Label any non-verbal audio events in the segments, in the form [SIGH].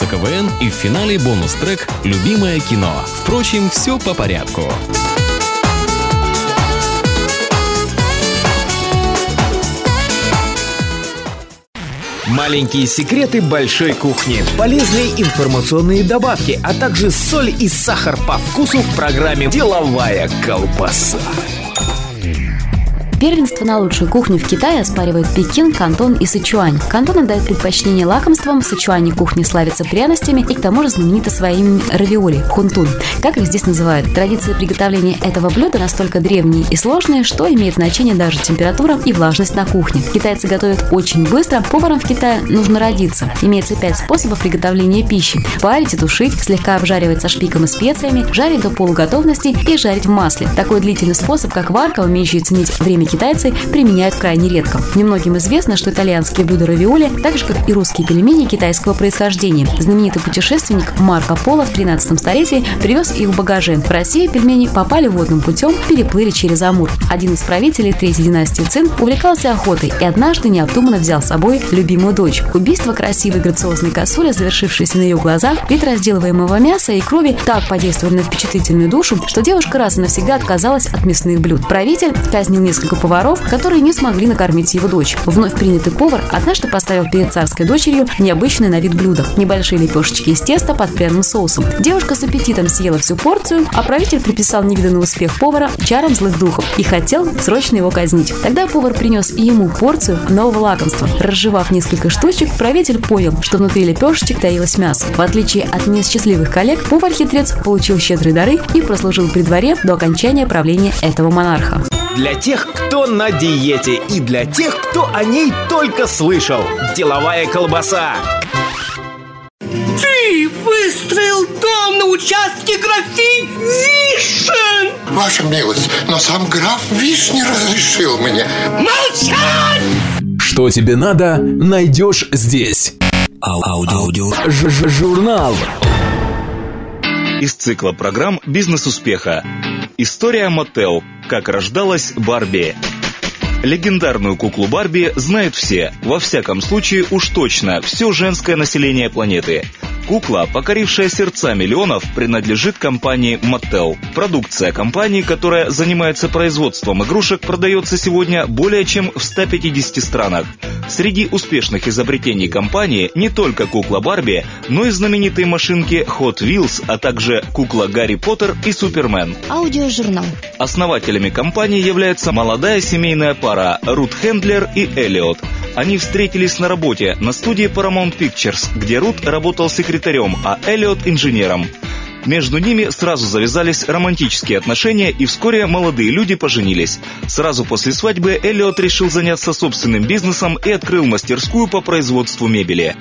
страница КВН и в финале бонус-трек «Любимое кино». Впрочем, все по порядку. Маленькие секреты большой кухни, полезные информационные добавки, а также соль и сахар по вкусу в программе «Деловая колбаса». Первенство на лучшую кухню в Китае оспаривают Пекин, Кантон и Сычуань. Кантон отдает предпочтение лакомствам, в Сычуане кухня славится пряностями и к тому же знаменита своими равиоли – хунтун. Как их здесь называют? Традиции приготовления этого блюда настолько древние и сложные, что имеет значение даже температура и влажность на кухне. Китайцы готовят очень быстро, поварам в Китае нужно родиться. Имеется пять способов приготовления пищи. Парить и тушить, слегка обжаривать со шпиком и специями, жарить до полуготовности и жарить в масле. Такой длительный способ, как варка, умеющий ценить время китайцы применяют крайне редко. Немногим известно, что итальянские блюда равиоли, так же как и русские пельмени китайского происхождения. Знаменитый путешественник Марко Поло в 13 столетии привез их в багаже. В России пельмени попали водным путем, переплыли через Амур. Один из правителей третьей династии Цин увлекался охотой и однажды необдуманно взял с собой любимую дочь. Убийство красивой грациозной косули, завершившееся на ее глазах, вид разделываемого мяса и крови так подействовали на впечатлительную душу, что девушка раз и навсегда отказалась от мясных блюд. Правитель казнил несколько поваров, которые не смогли накормить его дочь. Вновь принятый повар однажды поставил перед царской дочерью необычное на вид блюдо – небольшие лепешечки из теста под пряным соусом. Девушка с аппетитом съела всю порцию, а правитель приписал невиданный успех повара чарам злых духов и хотел срочно его казнить. Тогда повар принес и ему порцию нового лакомства. Разжевав несколько штучек, правитель понял, что внутри лепешечек таилось мясо. В отличие от несчастливых коллег, повар-хитрец получил щедрые дары и прослужил при дворе до окончания правления этого монарха. Для тех, кто на диете и для тех, кто о ней только слышал. Деловая колбаса. Ты выстроил дом на участке графинь Вишен! Ваша милость, но сам граф Вишни разрешил мне. Молчать! Что тебе надо, найдешь здесь. Аудио. Журнал. Из цикла программ «Бизнес успеха». История Мотел. Как рождалась Барби. Легендарную куклу Барби знают все, во всяком случае уж точно все женское население планеты. Кукла, покорившая сердца миллионов, принадлежит компании Mattel. Продукция компании, которая занимается производством игрушек, продается сегодня более чем в 150 странах. Среди успешных изобретений компании не только кукла Барби, но и знаменитые машинки Hot Wheels, а также кукла Гарри Поттер и Супермен. Аудиожурнал. Основателями компании является молодая семейная пара Рут Хендлер и Эллиот. Они встретились на работе на студии Paramount Pictures, где Рут работал секретарем, а Эллиот инженером. Между ними сразу завязались романтические отношения, и вскоре молодые люди поженились. Сразу после свадьбы Эллиот решил заняться собственным бизнесом и открыл мастерскую по производству мебели.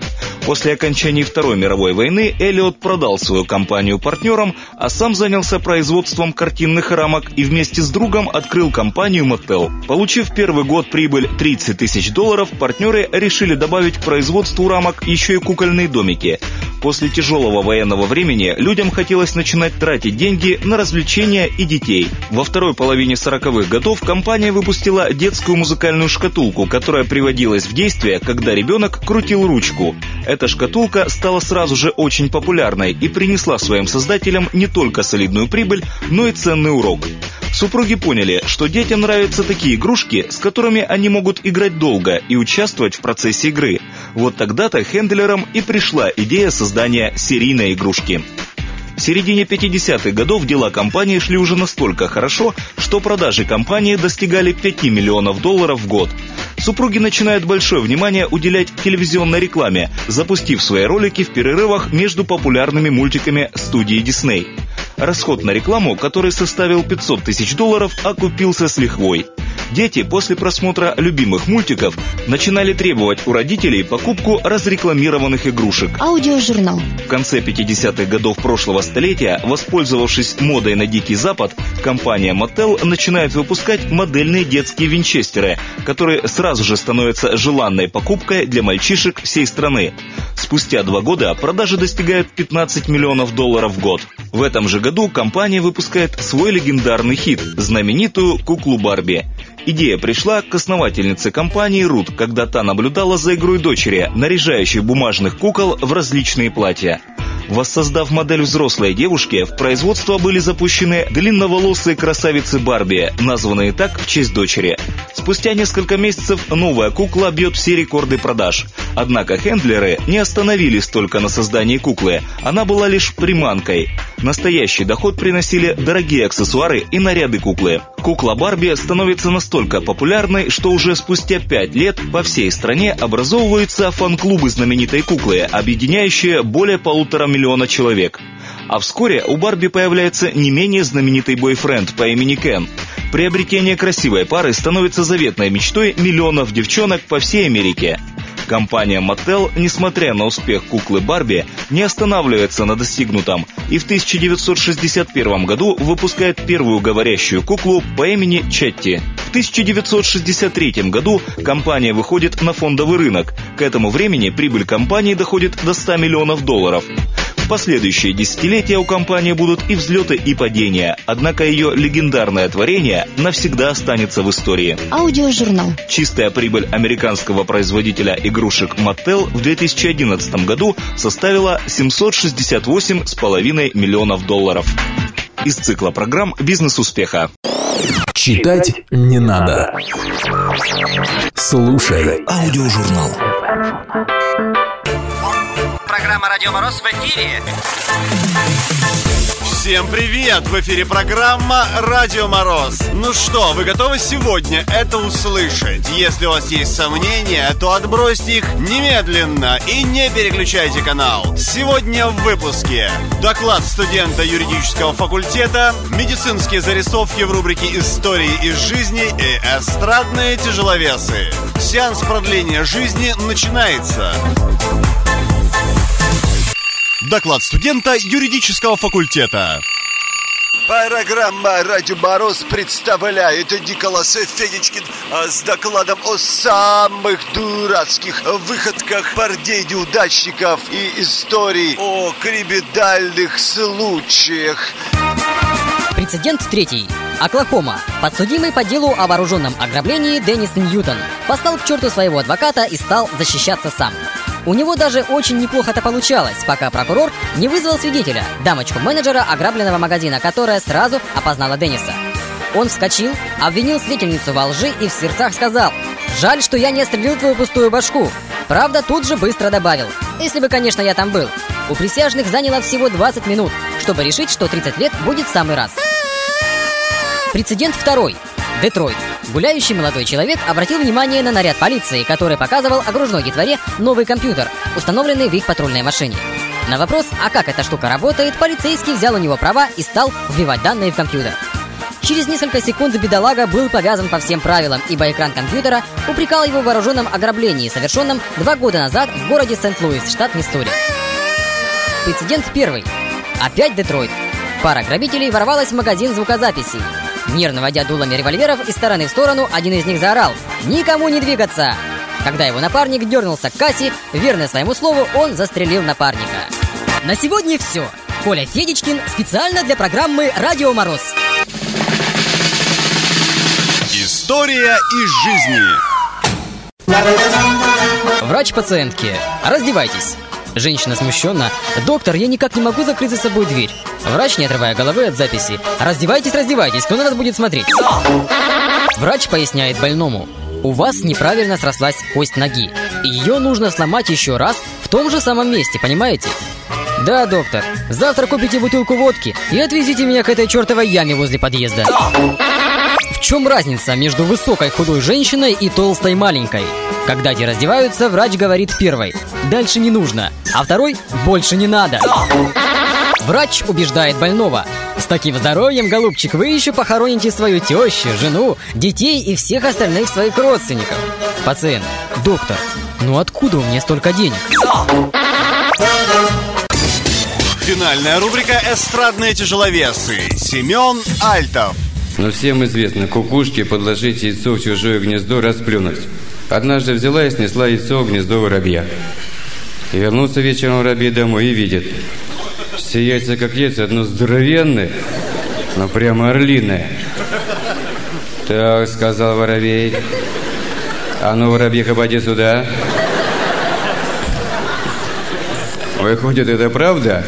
После окончания Второй мировой войны Эллиот продал свою компанию партнерам, а сам занялся производством картинных рамок и вместе с другом открыл компанию Mattel. Получив первый год прибыль 30 тысяч долларов, партнеры решили добавить к производству рамок еще и кукольные домики. После тяжелого военного времени людям хотелось начинать тратить деньги на развлечения и детей. Во второй половине 40-х годов компания выпустила детскую музыкальную шкатулку, которая приводилась в действие, когда ребенок крутил ручку. Эта шкатулка стала сразу же очень популярной и принесла своим создателям не только солидную прибыль, но и ценный урок. Супруги поняли, что детям нравятся такие игрушки, с которыми они могут играть долго и участвовать в процессе игры. Вот тогда-то Хендлерам и пришла идея создания серийной игрушки. В середине 50-х годов дела компании шли уже настолько хорошо, что продажи компании достигали 5 миллионов долларов в год. Супруги начинают большое внимание уделять телевизионной рекламе, запустив свои ролики в перерывах между популярными мультиками студии Disney. Расход на рекламу, который составил 500 тысяч долларов, окупился с лихвой. Дети после просмотра любимых мультиков начинали требовать у родителей покупку разрекламированных игрушек. Аудиожурнал. В конце 50-х годов прошлого столетия, воспользовавшись модой на Дикий Запад, компания Mattel начинает выпускать модельные детские винчестеры, которые сразу же становятся желанной покупкой для мальчишек всей страны. Спустя два года продажи достигают 15 миллионов долларов в год. В этом же году компания выпускает свой легендарный хит – знаменитую куклу Барби. Идея пришла к основательнице компании Рут, когда та наблюдала за игрой дочери, наряжающей бумажных кукол в различные платья. Воссоздав модель взрослой девушки, в производство были запущены длинноволосые красавицы Барби, названные так в честь дочери. Спустя несколько месяцев новая кукла бьет все рекорды продаж. Однако хендлеры не остановились только на создании куклы, она была лишь приманкой. Настоящий доход приносили дорогие аксессуары и наряды куклы. Кукла Барби становится настолько популярной, что уже спустя пять лет по всей стране образовываются фан-клубы знаменитой куклы, объединяющие более полутора миллиона человек. А вскоре у Барби появляется не менее знаменитый бойфренд по имени Кен. Приобретение красивой пары становится заветной мечтой миллионов девчонок по всей Америке. Компания Mattel, несмотря на успех куклы Барби, не останавливается на достигнутом и в 1961 году выпускает первую говорящую куклу по имени Четти. В 1963 году компания выходит на фондовый рынок. К этому времени прибыль компании доходит до 100 миллионов долларов. В последующие десятилетия у компании будут и взлеты, и падения, однако ее легендарное творение навсегда останется в истории. Аудиожурнал. Чистая прибыль американского производителя игрушек Mattel в 2011 году составила 768,5 миллионов долларов. Из цикла программ «Бизнес успеха». Читать не надо. Слушай аудиожурнал. Программа «Радио Мороз» в эфире. Всем привет! В эфире программа «Радио Мороз». Ну что, вы готовы сегодня это услышать? Если у вас есть сомнения, то отбросьте их немедленно и не переключайте канал. Сегодня в выпуске доклад студента юридического факультета, медицинские зарисовки в рубрике «Истории из жизни» и эстрадные тяжеловесы. Сеанс продления жизни начинается. Доклад студента юридического факультета. Программа «Радио Мороз» представляет Николас Федичкин а, с докладом о самых дурацких выходках парней-неудачников и истории о криминальных случаях. Прецедент третий. Оклахома. Подсудимый по делу о вооруженном ограблении Деннис Ньютон послал к черту своего адвоката и стал защищаться сам. У него даже очень неплохо это получалось, пока прокурор не вызвал свидетеля, дамочку-менеджера ограбленного магазина, которая сразу опознала Денниса. Он вскочил, обвинил свидетельницу во лжи и в сердцах сказал «Жаль, что я не отстрелил твою пустую башку». Правда, тут же быстро добавил «Если бы, конечно, я там был». У присяжных заняло всего 20 минут, чтобы решить, что 30 лет будет в самый раз. Прецедент второй. Детройт. Гуляющий молодой человек обратил внимание на наряд полиции, который показывал окружной детворе новый компьютер, установленный в их патрульной машине. На вопрос, а как эта штука работает, полицейский взял у него права и стал вбивать данные в компьютер. Через несколько секунд бедолага был повязан по всем правилам, ибо экран компьютера упрекал его в вооруженном ограблении, совершенном два года назад в городе Сент-Луис, штат Миссури. Прецедент первый. Опять Детройт. Пара грабителей ворвалась в магазин звукозаписей. Нервно водя дулами револьверов из стороны в сторону, один из них заорал «Никому не двигаться!». Когда его напарник дернулся к кассе, верно своему слову, он застрелил напарника. На сегодня все. Коля Федичкин специально для программы «Радио Мороз». История из жизни. Врач пациентки. Раздевайтесь. Женщина смущенно. «Доктор, я никак не могу закрыть за собой дверь». Врач, не отрывая головы от записи. «Раздевайтесь, раздевайтесь, кто на нас будет смотреть?» Врач поясняет больному. У вас неправильно срослась кость ноги. Ее нужно сломать еще раз в том же самом месте, понимаете? Да, доктор. Завтра купите бутылку водки и отвезите меня к этой чертовой яме возле подъезда. В чем разница между высокой худой женщиной и толстой маленькой? Когда те раздеваются, врач говорит первой «Дальше не нужно», а второй «Больше не надо». Врач убеждает больного. С таким здоровьем, голубчик, вы еще похороните свою тещу, жену, детей и всех остальных своих родственников. Пациент. Доктор, ну откуда у меня столько денег? Финальная рубрика «Эстрадные тяжеловесы». Семен Альтов. Но всем известно, кукушке подложить яйцо в чужое гнездо расплюнуть. Однажды взяла и снесла яйцо в гнездо воробья. И вернулся вечером воробей домой и видит. Все яйца как яйца, одно здоровенное, но прямо орлиное. «Так», — сказал воробей, — «а ну, воробьиха, поди сюда». «Выходит, это правда?»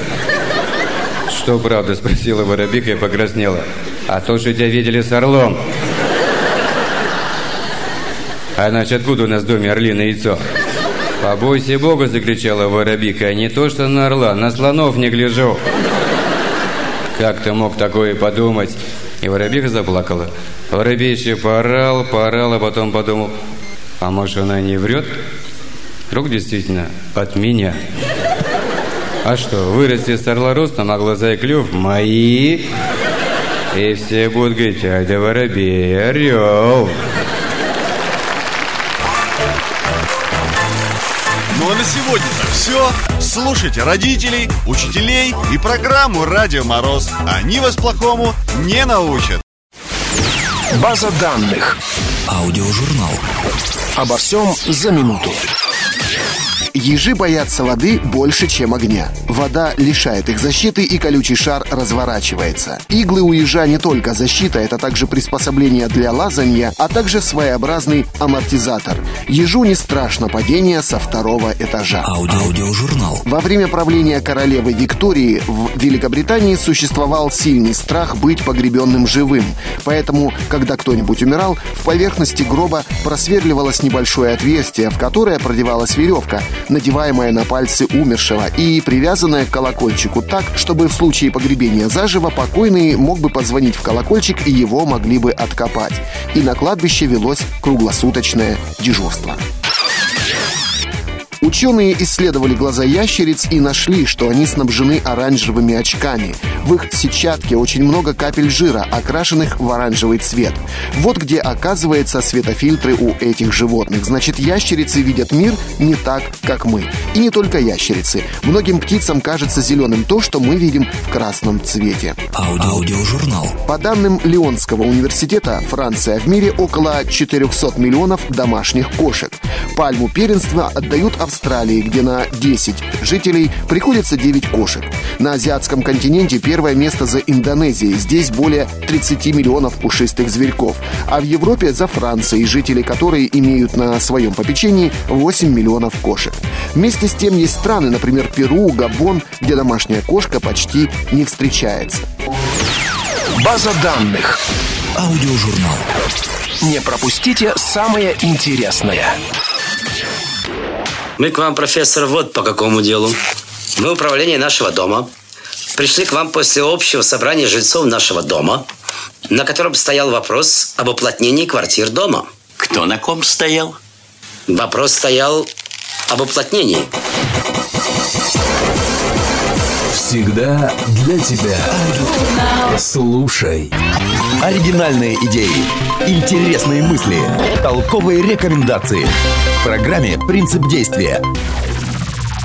«Что правда?» – спросила воробиха и покраснела. «А то, что тебя видели с орлом». «А значит, откуда у нас в доме орлиное яйцо?» «Побойся Бога!» – закричала воробика. «А «Не то, что на орла, на слонов не гляжу!» «Как ты мог такое подумать?» И воробиха заплакала. Воробей еще поорал, поорал, а потом подумал, а может она не врет? Вдруг действительно от меня. А что, вырасти с орла ростом, а глаза и клюв мои? И все будут говорить, ай да воробей, орел. Все. Слушайте родителей, учителей и программу «Радио Мороз». Они вас плохому не научат. База данных. Аудиожурнал. Обо всем за минуту. Ежи боятся воды больше, чем огня. Вода лишает их защиты, и колючий шар разворачивается. Иглы у ежа не только защита, это также приспособление для лазанья, а также своеобразный амортизатор. Ежу не страшно падение со второго этажа. Аудиожурнал. Во время правления королевы Виктории в Великобритании существовал сильный страх быть погребенным живым. Поэтому, когда кто-нибудь умирал, в поверхности гроба просверливалось небольшое отверстие, в которое продевалась веревка, надеваемая на пальцы умершего и привязанная к колокольчику так, чтобы в случае погребения заживо покойный мог бы позвонить в колокольчик и его могли бы откопать. И на кладбище велось круглосуточное дежурство. Ученые исследовали глаза ящериц и нашли, что они снабжены оранжевыми очками. В их сетчатке очень много капель жира, окрашенных в оранжевый цвет. Вот где оказывается светофильтры у этих животных. Значит, ящерицы видят мир не так, как мы. И не только ящерицы. Многим птицам кажется зеленым то, что мы видим в красном цвете. Аудиожурнал. По данным Лионского университета, Франция в мире около 400 миллионов домашних кошек. Пальму первенства отдают Австралии, где на 10 жителей приходится 9 кошек. На азиатском континенте первое место за Индонезией. Здесь более 30 миллионов пушистых зверьков. А в Европе за Францией, жители которой имеют на своем попечении 8 миллионов кошек. Вместе с тем есть страны, например, Перу, Габон, где домашняя кошка почти не встречается. База данных. Аудиожурнал. Не пропустите самое интересное. Мы к вам, профессор, вот по какому делу. Мы управление нашего дома. Пришли к вам после общего собрания жильцов нашего дома, на котором стоял вопрос об уплотнении квартир дома. Кто на ком стоял? Вопрос стоял об уплотнении. Всегда для тебя. Слушай. Оригинальные идеи, интересные мысли, толковые рекомендации. В программе «Принцип действия».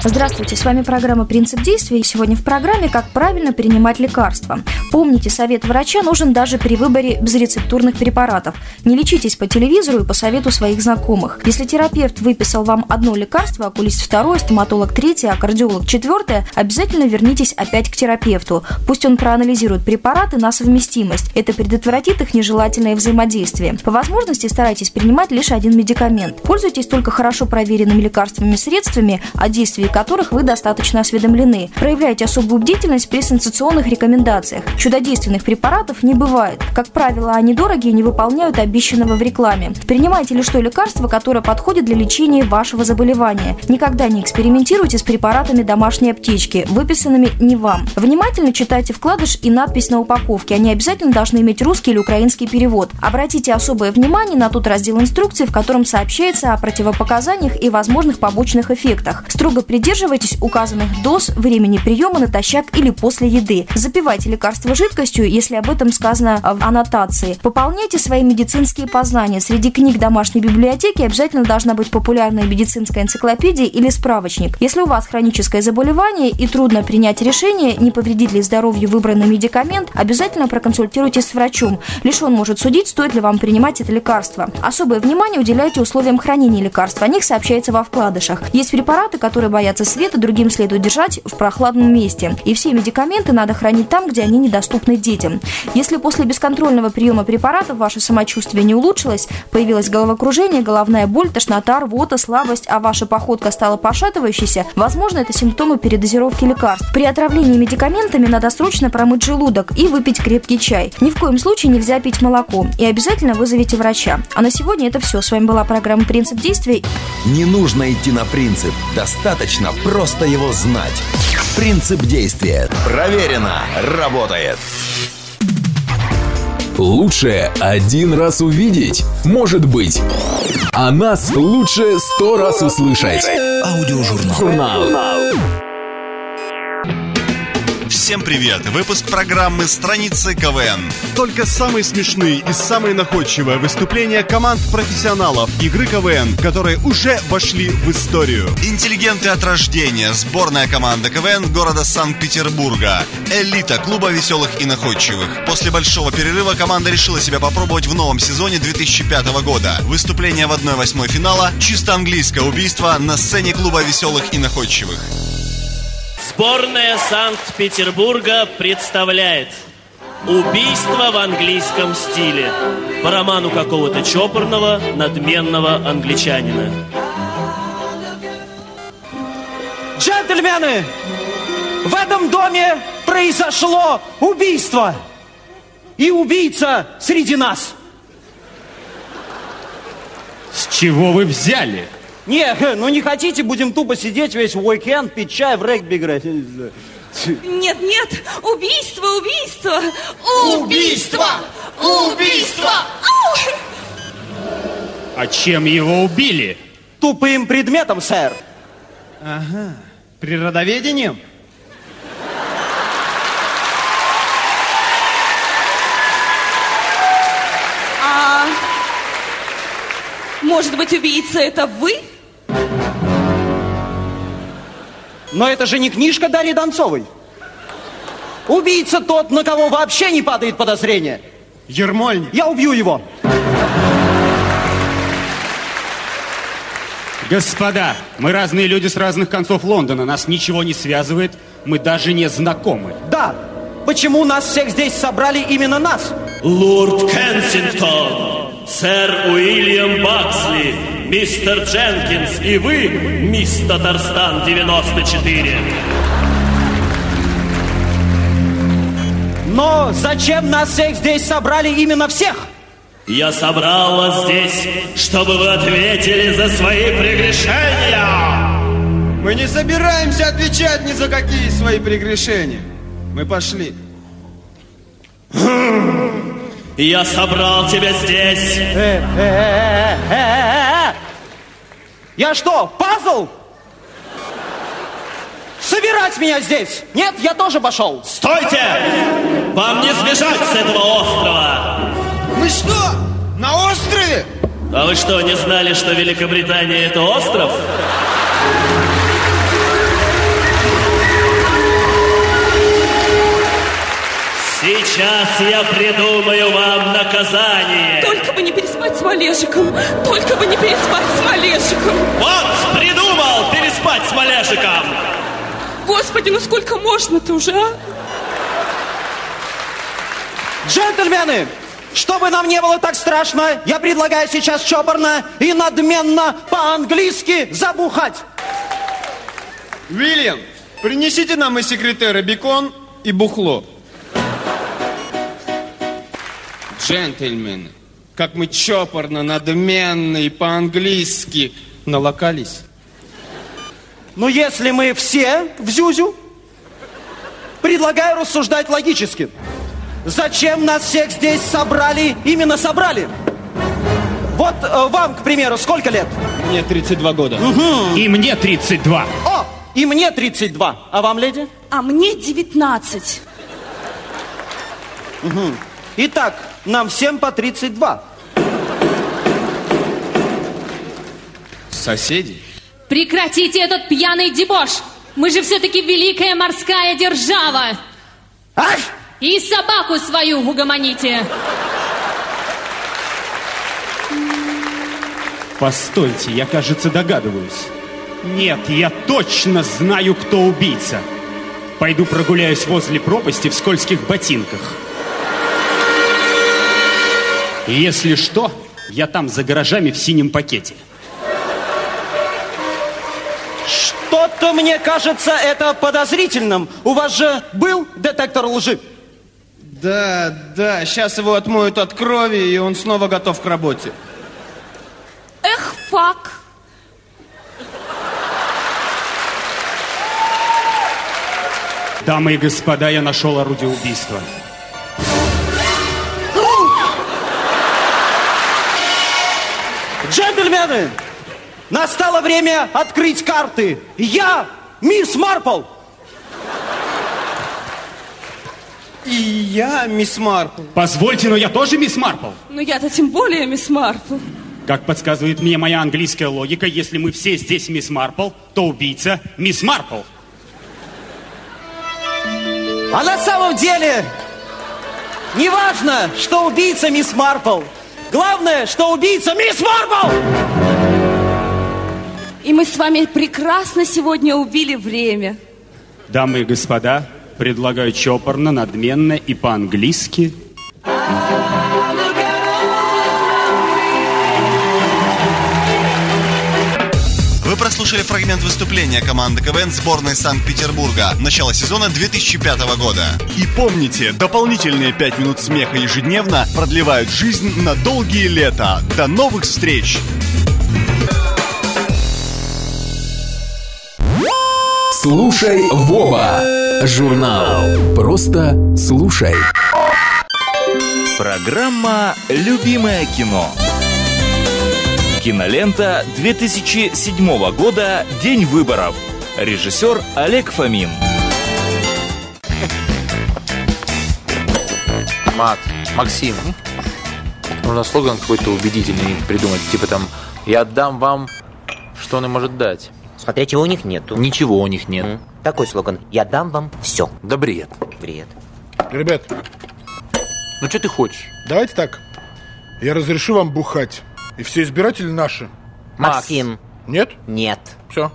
Здравствуйте, с вами программа «Принцип действия» и сегодня в программе «Как правильно принимать лекарства». Помните, совет врача нужен даже при выборе безрецептурных препаратов. Не лечитесь по телевизору и по совету своих знакомых. Если терапевт выписал вам одно лекарство, окулист второе, стоматолог третье, а кардиолог четвертое, обязательно вернитесь опять к терапевту. Пусть он проанализирует препараты на совместимость. Это предотвратит их нежелательное взаимодействие. По возможности старайтесь принимать лишь один медикамент. Пользуйтесь только хорошо проверенными лекарственными средствами, о действии которых вы достаточно осведомлены. Проявляйте особую бдительность при сенсационных рекомендациях. Чудодейственных препаратов не бывает. Как правило, они дорогие и не выполняют обещанного в рекламе. Принимайте лишь то лекарство, которое подходит для лечения вашего заболевания. Никогда не экспериментируйте с препаратами домашней аптечки, выписанными не вам. Внимательно читайте вкладыш и надпись на упаковке. Они обязательно должны иметь русский или украинский перевод. Обратите особое внимание на тот раздел инструкции, в котором сообщается о противопоказаниях и возможных побочных эффектах. Строго при придерживайтесь указанных доз, времени приема натощак или после еды. Запивайте лекарства жидкостью, если об этом сказано в аннотации. Пополняйте свои медицинские познания. Среди книг домашней библиотеки обязательно должна быть популярная медицинская энциклопедия или справочник. Если у вас хроническое заболевание и трудно принять решение, не повредит ли здоровью выбранный медикамент, обязательно проконсультируйтесь с врачом. Лишь он может судить, стоит ли вам принимать это лекарство. Особое внимание уделяйте условиям хранения лекарства. О них сообщается во вкладышах. Есть препараты, которые боятся света, другим следует держать в прохладном месте. И все медикаменты надо хранить там, где они недоступны детям. Если после бесконтрольного приема препаратов ваше самочувствие не улучшилось, появилось головокружение, головная боль, тошнота, рвота, слабость, а ваша походка стала пошатывающейся, возможно, это симптомы передозировки лекарств. При отравлении медикаментами надо срочно промыть желудок и выпить крепкий чай. Ни в коем случае нельзя пить молоко. И обязательно вызовите врача. А на сегодня это все. С вами была программа «Принцип действий». Не нужно идти на принцип. Достаточно просто его знать. Принцип действия. Проверено. Работает. Лучше один раз увидеть, может быть. А нас лучше сто раз услышать. Аудиожурнал. Журнал. Всем привет! Выпуск программы «Страницы КВН». Только самые смешные и самые находчивые выступления команд профессионалов игры КВН, которые уже вошли в историю. Интеллигенты от рождения, сборная команда КВН города Санкт-Петербурга, элита клуба веселых и находчивых. После большого перерыва команда решила себя попробовать в новом сезоне 2005 года. Выступление в 1-8 финала, чисто английское убийство на сцене клуба веселых и находчивых. Сборная Санкт-Петербурга представляет Убийство в английском стиле По роману какого-то чопорного, надменного англичанина Джентльмены, в этом доме произошло убийство. И убийца среди нас. С чего вы взяли? Не, [LAUGHS] ну не хотите, будем тупо сидеть весь уикенд, пить чай, в регби играть. Нет, нет, убийство, убийство! Убийство! Убийство! А чем его убили? Тупым предметом, сэр. Ага. Природоведением? А может быть, убийца это вы? Но это же не книжка Дарьи Донцовой. Убийца тот, на кого вообще не падает подозрение. Ермольник. Я убью его. Господа, мы разные люди с разных концов Лондона. Нас ничего не связывает. Мы даже не знакомы. Да. Почему нас всех здесь собрали именно нас? Лорд Кенсингтон, сэр Уильям Баксли, мистер Дженкинс и вы, мисс Татарстан 94. Но зачем нас всех здесь собрали именно всех? Я собрал вас здесь, чтобы вы ответили за свои прегрешения. Мы не собираемся отвечать ни за какие свои прегрешения. Мы пошли. Я собрал тебя здесь. Э, э, э, э, э, э. Я что, пазл? Собирать меня здесь? Нет, я тоже пошел. Стойте! Вам не сбежать с этого острова! Мы что, на острове? А вы что, не знали, что Великобритания это остров? Сейчас я придумаю вам наказание. Только бы не переспать с Малежиком! Только бы не переспать с Малежиком! Вот, придумал переспать с Малежиком! Господи, ну сколько можно-то уже, а? Джентльмены, чтобы нам не было так страшно, я предлагаю сейчас чопорно и надменно по-английски забухать. Уильям, принесите нам из секретера бекон и бухло. Джентльмены, как мы чопорно, надменно и по-английски налокались. Но если мы все в Зюзю, предлагаю рассуждать логически. Зачем нас всех здесь собрали, именно собрали? Вот э, вам, к примеру, сколько лет? Мне 32 года. И мне 32. О, И мне 32. А вам, леди? А мне 19. Угу. Итак, нам всем по 32. Соседи? Прекратите этот пьяный дебош! Мы же все-таки великая морская держава! Ай! И собаку свою угомоните! Постойте, я, кажется, догадываюсь. Нет, я точно знаю, кто убийца. Пойду прогуляюсь возле пропасти в скользких ботинках. Если что, я там за гаражами в синем пакете. Что-то мне кажется это подозрительным. У вас же был детектор лжи? Да, да, сейчас его отмоют от крови, и он снова готов к работе. Эх, фак. Дамы и господа, я нашел орудие убийства. Джентльмены, настало время открыть карты. Я мисс Марпл. И я мисс Марпл. Позвольте, но я тоже мисс Марпл. Ну я-то тем более мисс Марпл. Как подсказывает мне моя английская логика, если мы все здесь мисс Марпл, то убийца мисс Марпл. А на самом деле, неважно, что убийца мисс Марпл. Главное, что убийца мисс Марпл! И мы с вами прекрасно сегодня убили время. Дамы и господа, предлагаю чопорно, надменно и по-английски. Прослушали фрагмент выступления команды КВН сборной Санкт-Петербурга начала сезона 2005 года. И помните, дополнительные 5 минут смеха ежедневно продлевают жизнь на долгие лета. До новых встреч! Слушай Вова. Журнал. Просто слушай. Программа «Любимое кино». Кинолента 2007 года «День выборов». Режиссер Олег Фомин. Макс, Максим, нужно слоган какой-то убедительный придумать. Типа там «Я отдам вам, что он и может дать». Смотря чего у них нету. Ничего у них нет. Такой слоган. Я дам вам все. Да бред. Бред. Ребят, Ну что ты хочешь? давайте так. Я разрешу вам бухать. И все избиратели наши. Максим. Нет? Нет. Все.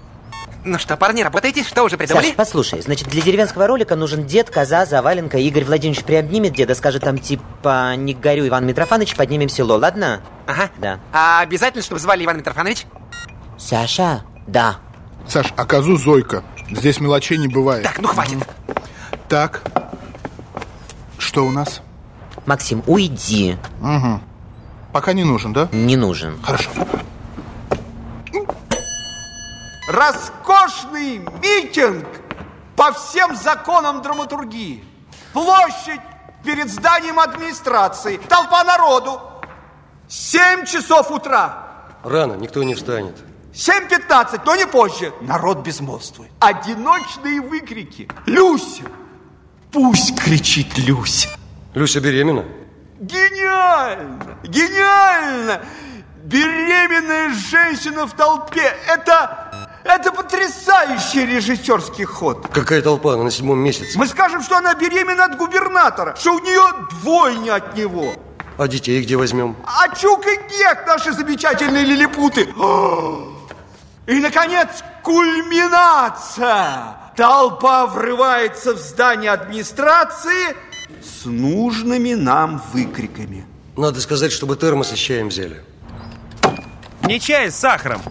Ну что, парни, работаете? Что уже придумали? Саш, послушай, значит, для деревенского ролика нужен дед, коза, заваленка. Игорь Владимирович приобнимет деда, скажет там типа «Не горю, Иван Митрофанович, поднимем село», ладно? Ага. Да. А обязательно, чтобы звали Иван Митрофанович? Саша? Да. Саш, а козу Зойка. Здесь мелочей не бывает. Так, ну хватит. Так. Что у нас? Максим, уйди. Угу. Пока не нужен, да? Не нужен. Хорошо. Роскошный митинг по всем законам драматургии. Площадь перед зданием администрации. Толпа народу. 7 часов утра. Рано, никто не встанет. 7.15, но не позже. Народ безмолвствует. Одиночные выкрики. Люся! Пусть кричит Люся. Люся беременна? Гениально! Гениально! Беременная женщина в толпе. Это... Это потрясающий режиссерский ход. Какая толпа? Она на седьмом месяце. Мы скажем, что она беременна от губернатора, что у нее двойня от него. А детей где возьмем? А Чук и Гек, наши замечательные лилипуты. [GASPS] И, наконец, кульминация. Толпа врывается в здание администрации с нужными нам выкриками. Надо сказать, чтобы термосы с чаем взяли. Не чай с сахаром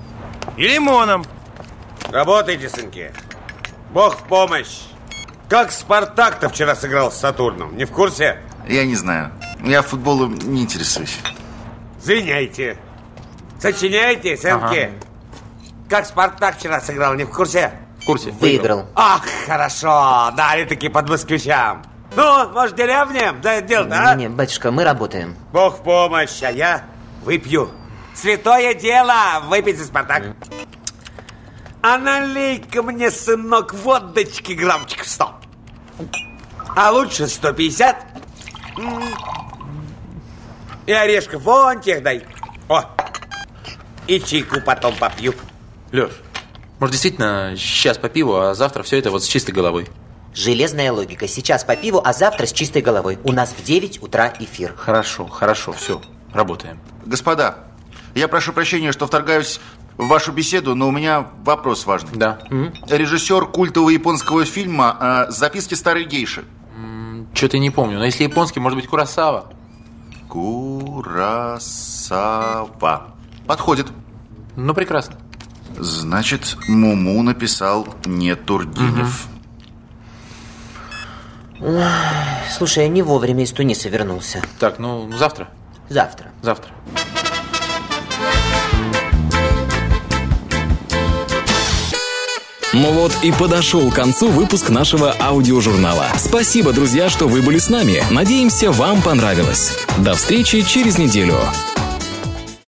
и лимоном. Работайте, сынки. Бог в помощь. Как Спартак-то вчера сыграл с Сатурном? Не в курсе? Я не знаю. Я футболом не интересуюсь. Извиняйте. Сочиняйте, сынки. Как Спартак вчера сыграл, не в курсе? В курсе. Выиграл. Ах, хорошо. Дали таки под москвичам. Ну, может, деревням за это дело-то, а? Не, батюшка, мы работаем. Бог в помощь, а я выпью. Святое дело выпить за Спартак. А налей-ка мне, сынок, водочки граммчиков сто. А лучше 150. М. И орешков вон тех дай. О, и чайку потом попью. Леш, может действительно сейчас по пиву, а завтра все это вот с чистой головой? Железная логика. Сейчас по пиву, а завтра с чистой головой. У нас в 9 утра эфир. Хорошо, хорошо, все, работаем. Господа, я прошу прощения, что вторгаюсь в вашу беседу, но у меня вопрос важный. Да. Режиссер культового японского фильма э, «Записки старой гейши». Что-то не помню, но если японский, может быть, Курасава? Курасава. Подходит. Ну, прекрасно. Значит, Муму написал не Тургенев. Ой, Слушай, я не вовремя из Туниса вернулся. Так, ну, завтра? Завтра. Завтра. Ну вот и подошел к концу выпуск нашего аудиожурнала. Спасибо, друзья, что вы были с нами. Надеемся, вам понравилось. До встречи через неделю.